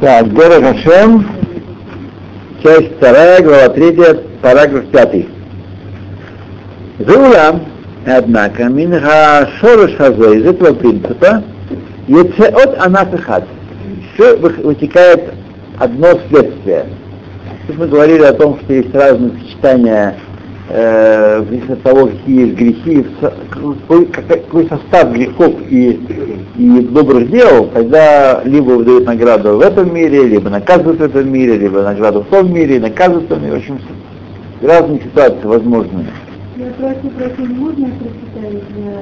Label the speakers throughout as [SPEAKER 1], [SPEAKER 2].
[SPEAKER 1] Так, Гора Хашем, часть вторая, глава третья, параграф пятый. Зауля, однако, Минха Шорош Хазе, из этого принципа, Ецеот Анафихат. Все вытекает одно следствие. Тут мы говорили о том, что есть разные сочетания э, от того, какие есть грехи, какой, какой состав грехов и, и добрых дел, когда либо выдают награду в этом мире, либо наказывают в этом мире, либо награду в том мире, наказывают в том мире. В общем, разные ситуации возможны.
[SPEAKER 2] Я прошу, прошу, можно прочитать для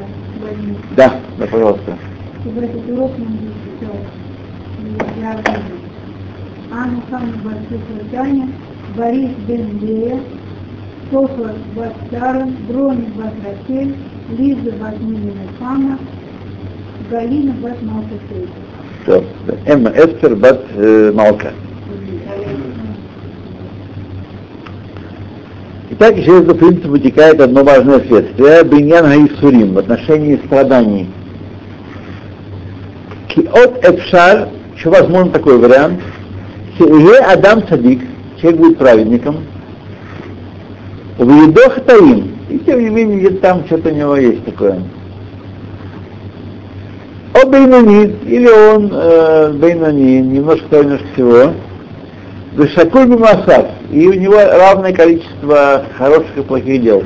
[SPEAKER 2] больницы?
[SPEAKER 1] Да, да, пожалуйста.
[SPEAKER 2] Чтобы этот урок нам. Я Анна Хана Барсукатяне, Борис Бенлея, Софа Бастаран, Брони Басракель, Лиза Басминина Хана, Галина Басмалкасей.
[SPEAKER 1] Все. Эмма Эстер Бат э, Малка. Итак, из этого принципа вытекает одно важное следствие. Биньян Хаисурим в отношении страданий. Киот Эфшар, еще возможен такой вариант, Сеуле Адам Садик, человек будет праведником, в едох таим, и тем не менее где там что-то у него есть такое. О Бейнани, или он э, Бейнани, немножко, немножко всего, Вышакой Бимасав, и у него равное количество хороших и плохих дел.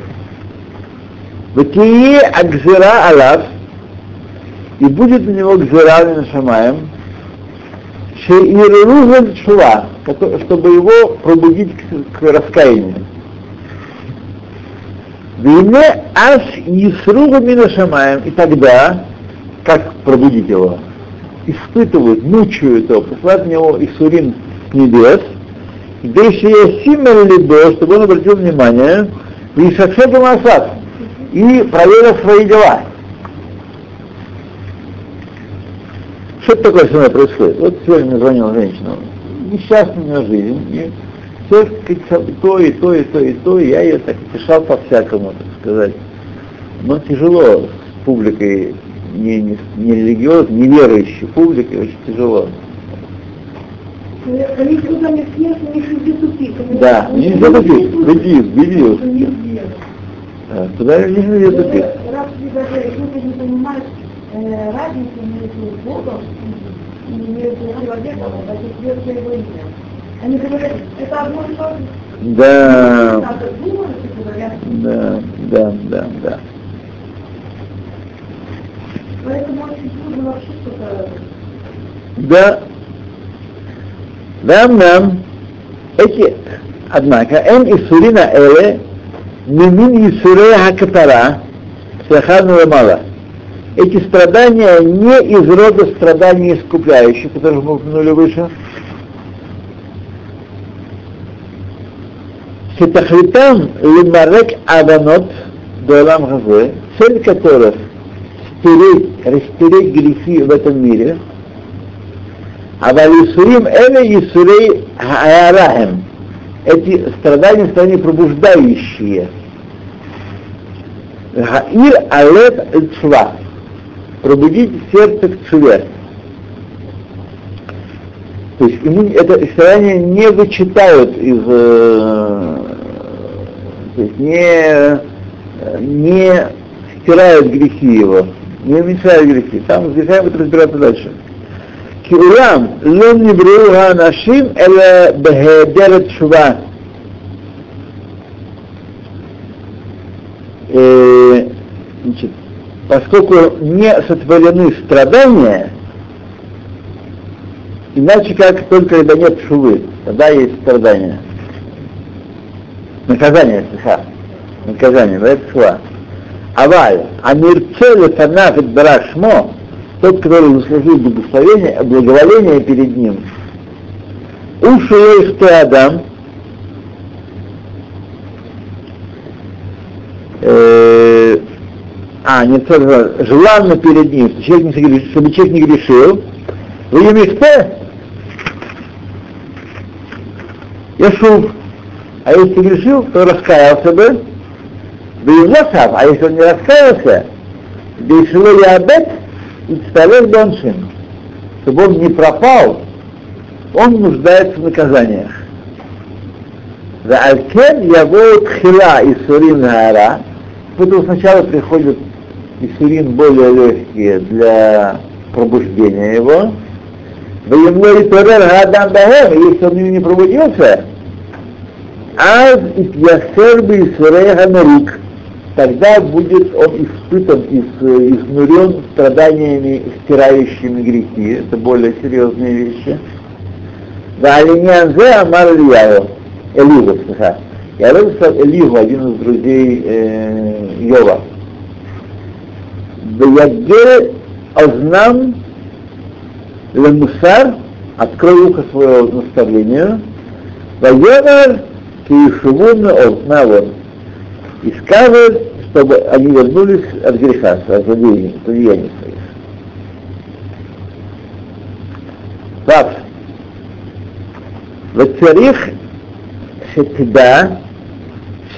[SPEAKER 1] Ватие Акзира Алав, и будет у него Гзира Шамаем, Шеируруза Шува, чтобы его пробудить к, к раскаянию. Вине аж Исругу Минашамаем, и тогда, как пробудить его? Испытывают, мучают его, посылают в него Исурин с небес, где еще есть Симмел Либо, чтобы он обратил внимание, в Ишакшету Масад, и проверил свои дела. Что такое со мной происходит? Вот сегодня мне звонила женщина, несчастная у нее жизнь, все то и то, и то, и то, и я ее так утешал по-всякому, так сказать. Но тяжело с публикой не, не, не религиозной, не верующей публикой, очень тяжело. Да, нельзя тупик, веди, веди. Туда нельзя тупик.
[SPEAKER 2] Раз ты не разницу между Богом и между человеком, значит, все его имя. Они говорят, это одно и то же.
[SPEAKER 1] Да. Да, да, да, да.
[SPEAKER 2] Поэтому очень трудно вообще что-то...
[SPEAKER 1] Да. Да, нам эти, однако, эн исурина эле, мимин исурея хакатара, сахарного мала. Эти страдания не из рода страданий искупляющих, которых мы упомянули выше, Сетахлитам лимарек аванот долам хазе, цель которых стереть, растереть грехи в этом мире, а валисурим эле исурей хаарахем. Эти страдания страдания пробуждающие. Гаир алет цва. Пробудить сердце к цве. То есть ему это страдание не вычитают из, э, то есть не, не стирают грехи его, не уменьшают грехи. Там с грехами будут разбираться дальше. Киурам лон нибру нашим эла бехедерет шува. Значит, поскольку не сотворены страдания, Иначе как только когда нет шувы, тогда есть страдания. Наказание, слыха. Наказание, да, это шува. Аваль, а мирцеле танафит барашмо, тот, который заслужил благословение, благоволение перед ним, уши ты Адам, э, а, не желанно перед ним, чтобы человек не, чтобы человек не грешил, вы Емихте, Яшув. А если грешил, то раскаялся бы. Бейзласав, а если он не раскаялся, Бейшило Ябет и Цталех Доншин, чтобы он не пропал он нуждается в наказаниях. За Алькен его тхила и сурин гара, поэтому сначала приходят Исурин более легкие для пробуждения его. Воемной Торер Гадам Бахем, если он не пробудился, Аз Итьясер Нарик, тогда будет он испытан, и изнурен страданиями, стирающими грехи. Это более серьезные вещи. Да Алиньянзе Амар Ильяу, Элигу, слыха. Я сказал Элигу, один из друзей э, Йова. Ваягер Ознам Ламусар, открой ухо своего наставлению, Ваемар Туишувун Олтнавон. И скажет, чтобы они вернулись от греха, от злодеяния, от злодеяний своих. Вав. Вацарих шетида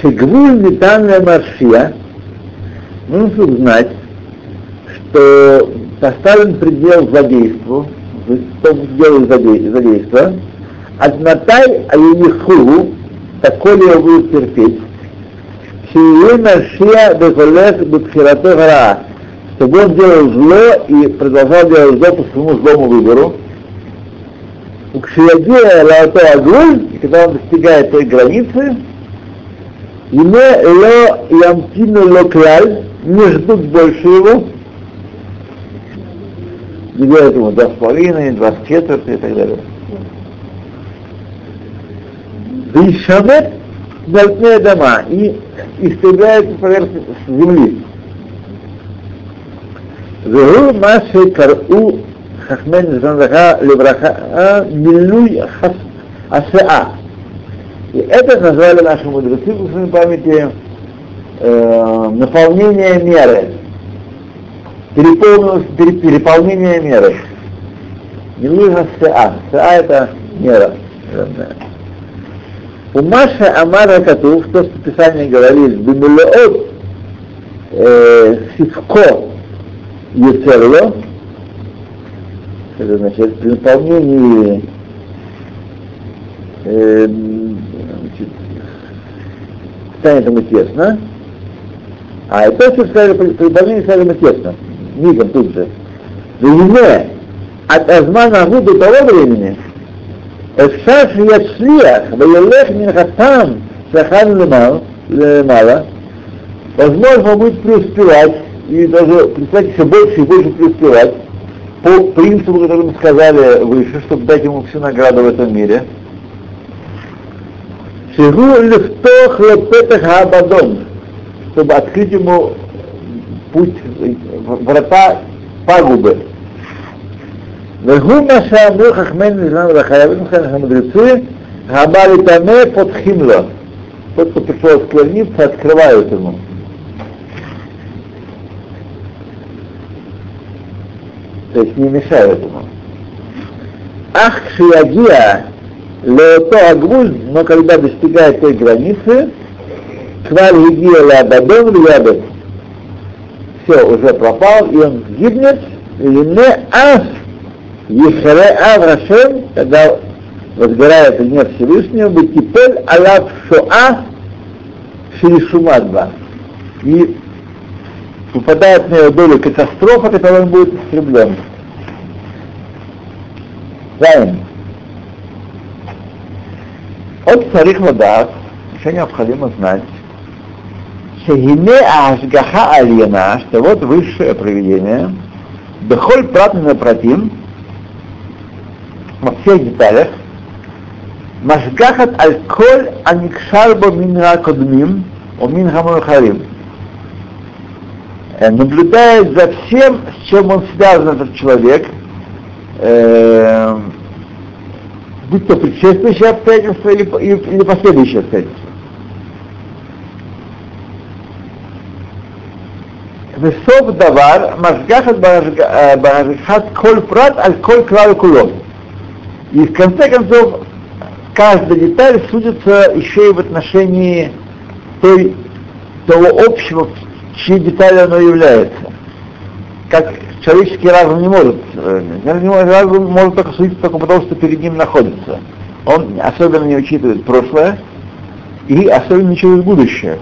[SPEAKER 1] шегвуль нетанная маршия. Нужно знать, что поставлен предел злодейству, что делают злодейство, однатай а еху, его будет терпеть, чтобы он делал зло и продолжал делать зло по своему злому выбору. У Агуль, и когда он достигает той границы, ему ло ямтину локлаль, не ждут больше его, и делают ему два с половиной, два с четвертой и так далее. Вишамет дальтные дома и истребляет поверхность земли. Вегу маши кару хахмен зандаха левраха милуй хас асеа. И это назвали наши мудрецы в своей памяти э, наполнение меры переполнение меры. Милуха сеа. Сеа это мера. У Маша Амара Катув, то, что Писание говорит, Бимилеот Сивко Ецерло, это значит при наполнении э, станет ему тесно, а это все при наполнении стали ему тесно мигом тут же. Вине от Азмана Агу до того времени, Эфшаш Яшлиах, Ваялех Минхатам, Сахан Лемала, возможно, он будет преуспевать, и даже, представьте, все больше и больше преуспевать, по принципу, который мы сказали выше, чтобы дать ему всю награду в этом мире. Шигу лифтох лепетах абадон, чтобы открыть ему путь, врата пагубы. Вегу Машамру Хахмен Низан Рахаявим мудрецы, Габали Таме под Химло. Тот, кто пришел склониться, открывают ему. То есть не мешают ему. Ах, Шиягия, Леото Агвуль, но когда достигает той границы, Кваль Гигия Лабадон Лябет, все, уже пропал, и он гибнет, и не ас Ехре Аврашем, когда возгорает гнев Всевышнего, Бетипель Алав Шоа Ширишумадба. И попадает на его долю катастрофа, которой он будет истреблен. Заин. От царих ладат, еще необходимо знать, Шегине Ашгаха Альена, что вот высшее проведение, Бехоль Пратна Пратим, во всех деталях, Машгахат Аль-Коль Аникшарбо Минра Кодмим, о Минхаму Харим, наблюдает за всем, с чем он связан, этот человек, э, будь то предшествующие обстоятельства или, или последующие обстоятельства. וסוף דבר, משגחת בהשגחת כל פרט על כל כלל כולו. И в конце концов, каждая деталь судится еще и в отношении той, того общего, чьей деталью оно является. Как человеческий разум не может, разум может только судить только потому, что перед ним находится. Он особенно не учитывает прошлое и особенно не учитывает будущее.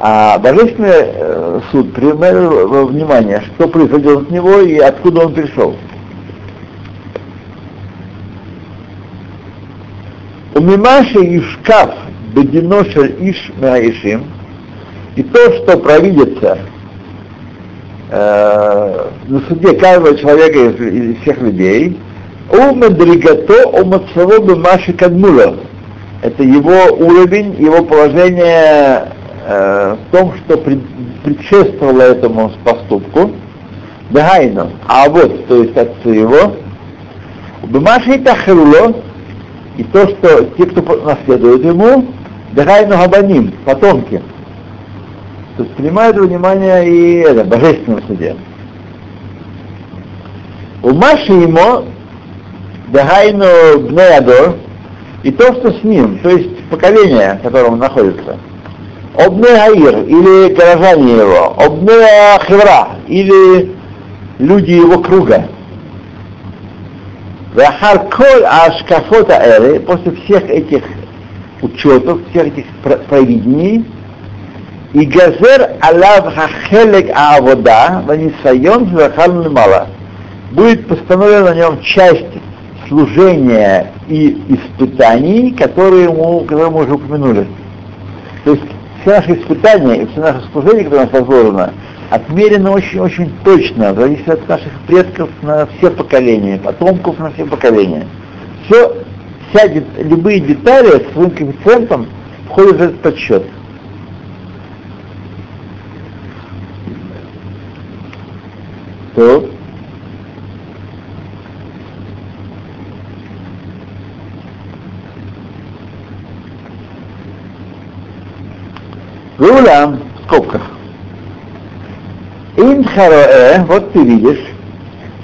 [SPEAKER 1] А божественный э, суд принимает внимание, что произойдет от него и откуда он пришел. У Мимаши и шкаф Бединошель Иш Меаишим, и то, что провидится э, на суде каждого человека из, из всех людей, у Медригато, у Мацаво Бимаши Кадмула. Это его уровень, его положение э, в том, что пред, предшествовало этому поступку. Дагайну, а вот, то есть отцу его, Бимаши Тахруло, и то, что те, кто наследует ему, Дагайну Габаним, потомки. То есть принимают внимание и это, божественном суде. У Маши ему Дагайну Бнеядор, и то, что с ним, то есть поколение, в котором он находится. Обне Аир, или горожане его, Обне Хевра, или люди его круга. Вахар коль ашкафота эры, после всех этих учетов, всех этих провидений, и газер алав хахелек аавода, ванисайон захал мало. Будет постановлена на нем часть служения и испытаний, которые, ему, которые мы уже упомянули. То есть все наши испытания и все наши служения, которые у нас возложено, отмерено очень-очень точно, зависит от наших предков на все поколения, потомков на все поколения. Все, вся, любые детали с своим коэффициентом входят в этот подсчет. То. Гуля, в скобках. Инхароэ, вот ты видишь,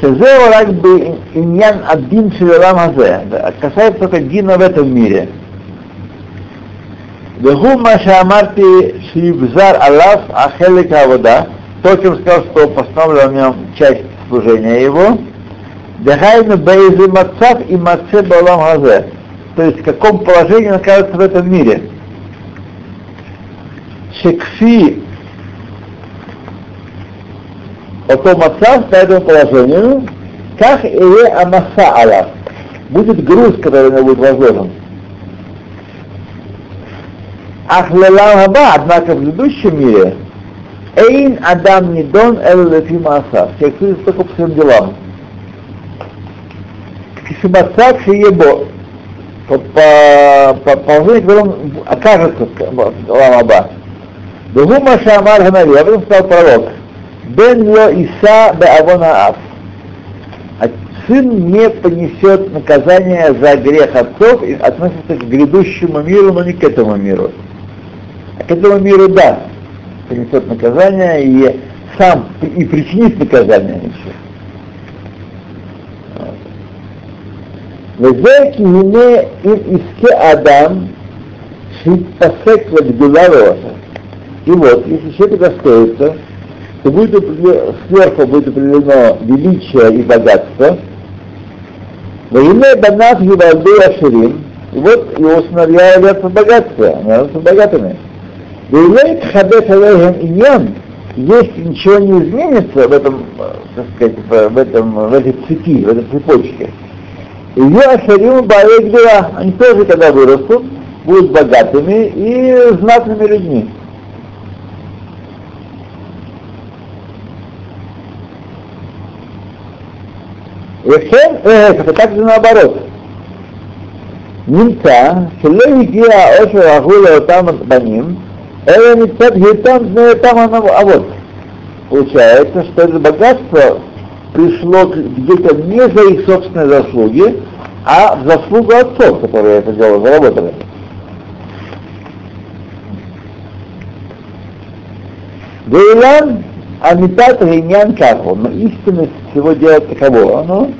[SPEAKER 1] Шезео рак бы иньян один шелерам хазе, касается только дина в этом мире. Вегу маша амарти шибзар алаф ахелек авода, то, чем сказал, что постановлен в нем часть служения его, Дехайну бейзы мацав и маце балам хазе, то есть в каком положении он окажется в этом мире. Шекфи о том отца по этому положению, как или амаса алав. Будет груз, который на него будет возложен. Ахлалаба, однако в предыдущем мире, Эйн Адам не дон эллефима аса. Все судят только по своим делам. Кисимаса кшиебо. По, по, по положению, которым окажется Ламаба. Дугума Шамар Ханави, об этом сказал пророк. Бен ло Иса беавона аф. А сын не понесет наказание за грех отцов и относится к грядущему миру, но не к этому миру. А к этому миру да, понесет наказание и сам и причинит наказание еще. וזה כי הנה אם יזכה אדם שהתפסק לגדולה И вот, если человек достоится, то будет сверху будет определено величие и богатство. Но име банат Ювалды Аширим, и вот его сыновья являются богатства, они являются богатыми. Вейлей Хадеш Алейхем Иньян, если ничего не изменится в этом, так сказать, в, этом, в этой цепи, в этой цепочке, ее Ашарим Баэгдера, они тоже, когда вырастут, будут богатыми и знатными людьми. וכן, להפך, כתבתי זה наоборот. נמצא שלא הגיע העושר ההוא לאותם בנים, אלא מצד היותם בני אותם אבות. Получается, что это богатство пришло где-то не за их собственные заслуги, а в заслугу отцов, которые это дело заработали. Вейлан Амитат Гиньян Кахо, но истинность всего дела таково, оно,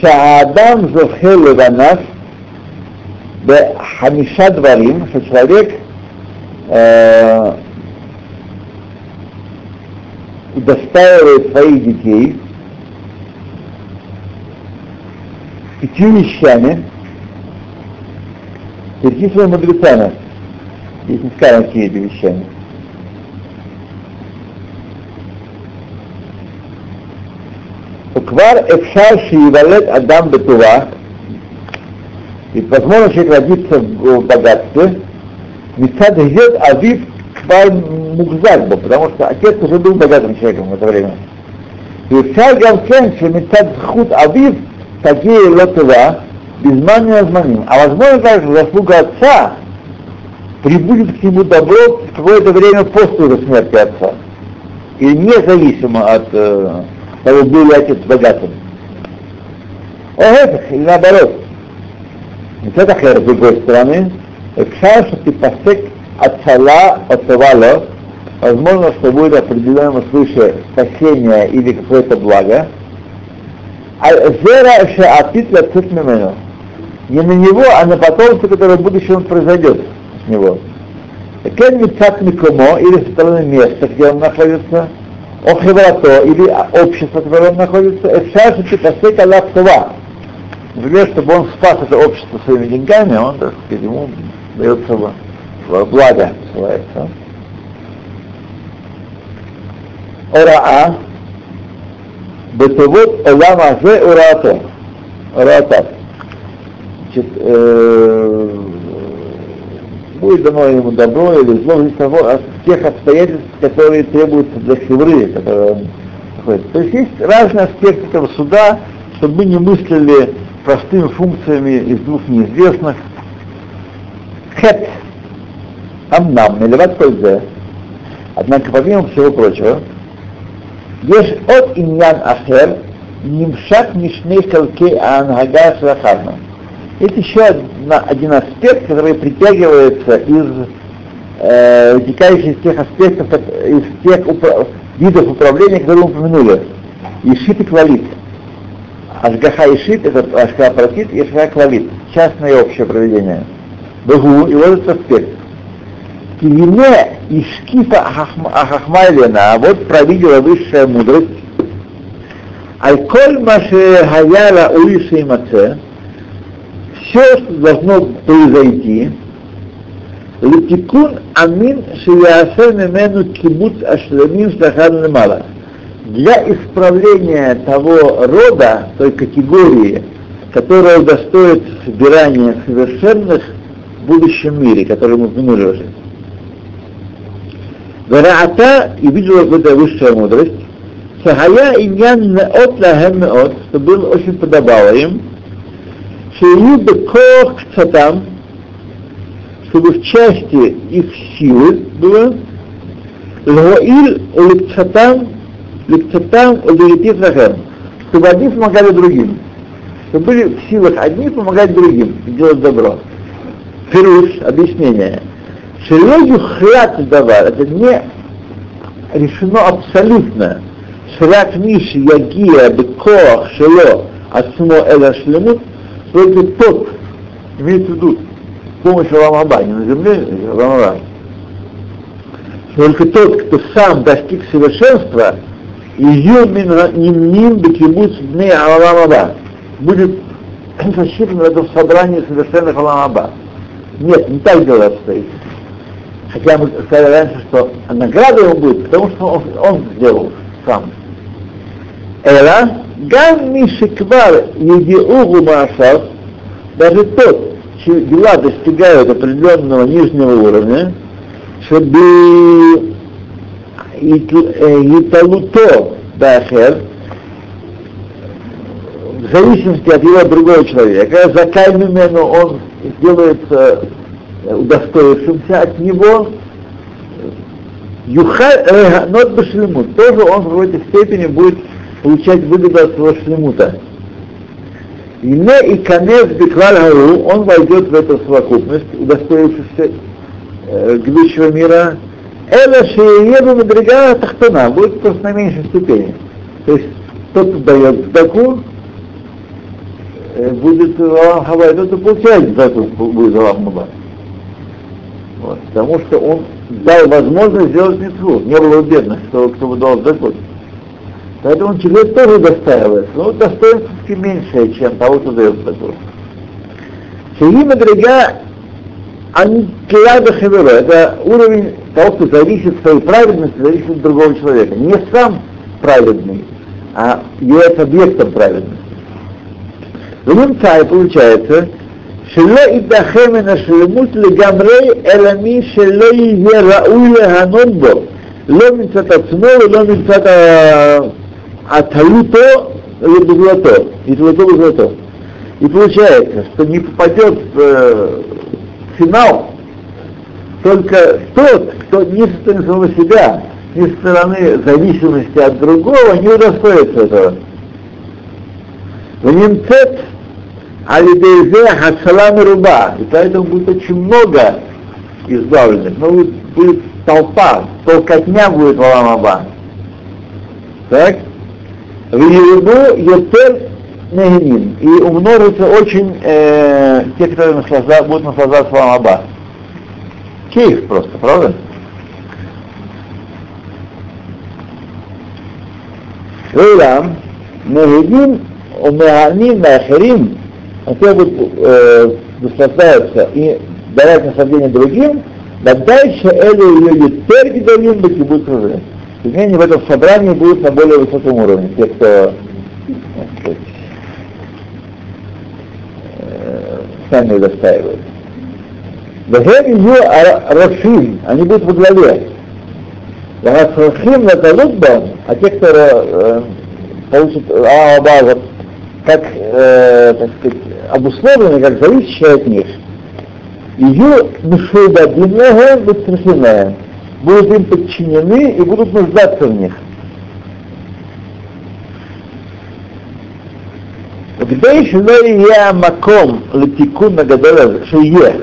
[SPEAKER 1] Шаадам Зохел Леванас, Хамиша Дварим, что человек э, удостаивает своих детей пятью вещами, перечислены мудрецами. Здесь не сказано, какие эти вещами. וכבר אפשר שייוולד אדם בטובה, ведь возможно человек родится в богатстве, מצד היית אביו כבר מוחזק בו, потому что отец уже был богатым человеком в это время. ואפשר גם כן שמצד זכות אביו תגיע לא טובה בזמן מן הזמנים. А возможно также заслуга отца прибудет к нему добро в какое-то время после его смерти отца. И независимо от э, того был отец богатым. А или наоборот. Лицет Ахер, с другой стороны, Эфшар, что ты посек от цала, от цавала, возможно, что будет определено свыше спасение или какое-то благо. А зера ше атит лацит мимену. Не на него, а на потомство, которое в будущем произойдет с него. Кен мицат микомо, или со стороны места, где он находится, о хеврато, или общество, в котором он находится, эфшар шатипасек аллах това. Например, чтобы он спас это общество своими деньгами, он, так сказать, ему дается благо, называется. Ораа, бетовод олам азе ураато. Ураатат. Значит, э, будет дано ему добро или зло из того, от тех обстоятельств, которые требуются для хевры, которые он находится. То есть есть разные аспекты этого суда, чтобы мы не мыслили простыми функциями из двух неизвестных. Хет, амнам, мелеват кользе. Однако, помимо всего прочего, есть от иньян ахер, нимшак мишней халке ангага шахарна. Это еще один аспект, который притягивается из э, вытекающий из тех аспектов, из тех упра- видов управления, которые мы упомянули. Ишит и квалит. Ашгаха Ишит, это Ашгаха Пратит и Ашгаха Квалит, частное и общее проведение. Бегу, и вот этот аспект. Кивине Ишкифа Ахахмайлена, а вот провидела высшая мудрость, Аль-Коль Маше Хаяла Уиша и Маце, все, что должно произойти, Летикун Амин Шиясе Мемену Кибуц Ашламим Шляхан Лемала для исправления того рода, той категории, которая удостоится собирания совершенных в будущем мире, который мы упомянули уже. Вараата и видела вот эта высшая мудрость, Сахая иньян неот лахем неот, что было очень подобало им, шею бекох цатам, чтобы в части их силы было, лгоиль уликцатам Ликцатам удовлетворит Рахем, чтобы одни помогали другим. Чтобы были в силах одни помогать другим делать добро. Фируш, объяснение. Шило юхрят давар, это не решено абсолютно. Шрак Миши Ягия Бекоах Шило Асмо Эла Шлемут, только тот, имеется в виду, с помощью Рамаба, не на земле, а Рамаба. Только тот, кто сам достиг совершенства, ее нимним бекибуц дней Аламаба будет засчитан в этом собрании совершенных Аламаба. Нет, не так дело обстоит. Хотя мы сказали раньше, что награда ему будет, потому что он, он сделал сам. Эла, гам мишиквар едиугу маашав, даже тот, чьи дела достигают определенного нижнего уровня, чтобы Италуто Дахер, в зависимости от его другого человека, за Каймимену он сделается удостоившимся от него, Юхай Нот Башлемут, тоже он в какой-то степени будет получать выгоду от своего шлемута. И не и конец Бекваль Гару, он войдет в эту совокупность, удостоившись э, грядущего мира, это шееду мадрига тахтана, будет просто на меньшей ступени. То есть тот, кто дает сдаку, будет Алам Хабай, тот, кто получает сдаку, будет Алам Хабай. Вот, потому что он дал возможность сделать митцву. Не было бедных, кто, кто бы дал сдаку. Поэтому человек тоже достаивается, но ну, достоинство меньшее, чем того, кто дает такое. Шагима дорога Анкилада Хевера, это уровень того, кто зависит своей праведности, зависит от другого человека. Не сам праведный, а является объектом праведности. В Лунцай получается, Шиле Идахемина Шилемут Легамрей Элами Шиле Ерауле Ханонбо, Ломицата Цмол, Ломицата а таюто золото, и золото в то. И получается, что не попадет э, в финал только тот, кто не со стороны самого себя, не со стороны зависимости от другого, не удостоится этого. Внимцет алидейзе хацалам руба. И поэтому будет очень много избавленных. Но будет, будет толпа, толкотня будет в Аламаба. Так? В Еруду Йотер Негинин. И умножится очень э, те, которые наслажда, будут наслаждаться в Аламаба. Кейф просто, правда? ואולם, נהגים ומהנים לאחרים а те будут э, наслаждаются и давать наслаждение другим, да дальше Элю ее Ютер Гидолим Бакибут менее, в этом собрании будут на более высоком уровне, те, кто сказать, э, сами достаивают. Вахем ее Рафим, они будут во главе. Рафим Наталутба, а те, кто э, получат Аабаза, как, э, так сказать, обусловлены как зависящие от них. Ее мишудадинная бецрахиная будут им подчинены и будут нуждаться в них. כדי שלא יהיה המקום לתיקון הגדול הזה, שיהיה,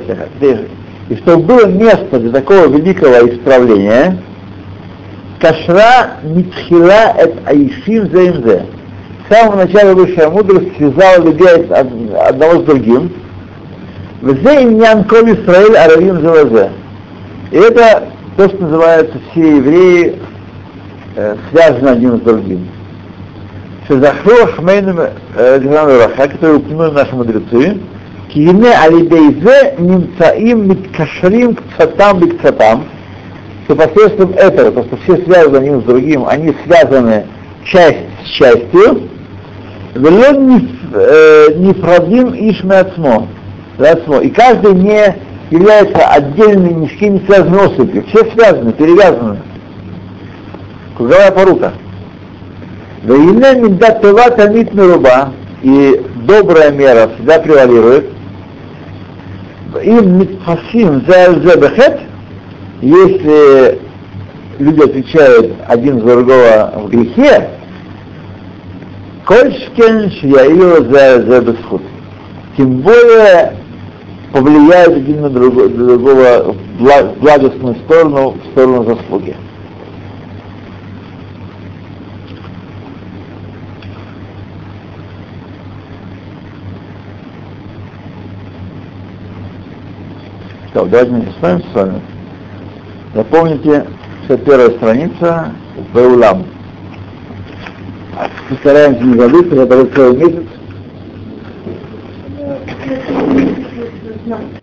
[SPEAKER 1] и чтобы было место для такого великого исправления, кашра митхила эт аишим зеймзе с самого начала высшая мудрость связала людей одного с другим. Взе иньян коль Исраиль аравим завазе. И это то, что называется все евреи э, связаны один с другим. Шезахру Ахмейну Раха, который упомянули наши мудрецы, Киене алидейзе нимцаим миткашрим к цатам бикцатам, что посредством этого, то, что все связаны один с другим, они связаны часть с частью, Велен нефрадим ишме отсмо. И каждый не является отдельной ни с кем не связанной особью. Все связаны, перевязаны. Круговая порука. Вейне миндат тева тамит руба, и добрая мера всегда превалирует. Им митфасим за если люди отвечают один за другого в грехе, Кольшкен шияю за, бесхуд. Тем более повлияет один на другого, другого в благостную сторону, в сторону заслуги. Так, давайте мы остановимся с вами. Запомните, 61 страница Беулам. Постараемся не забыть, это целый месяц. No.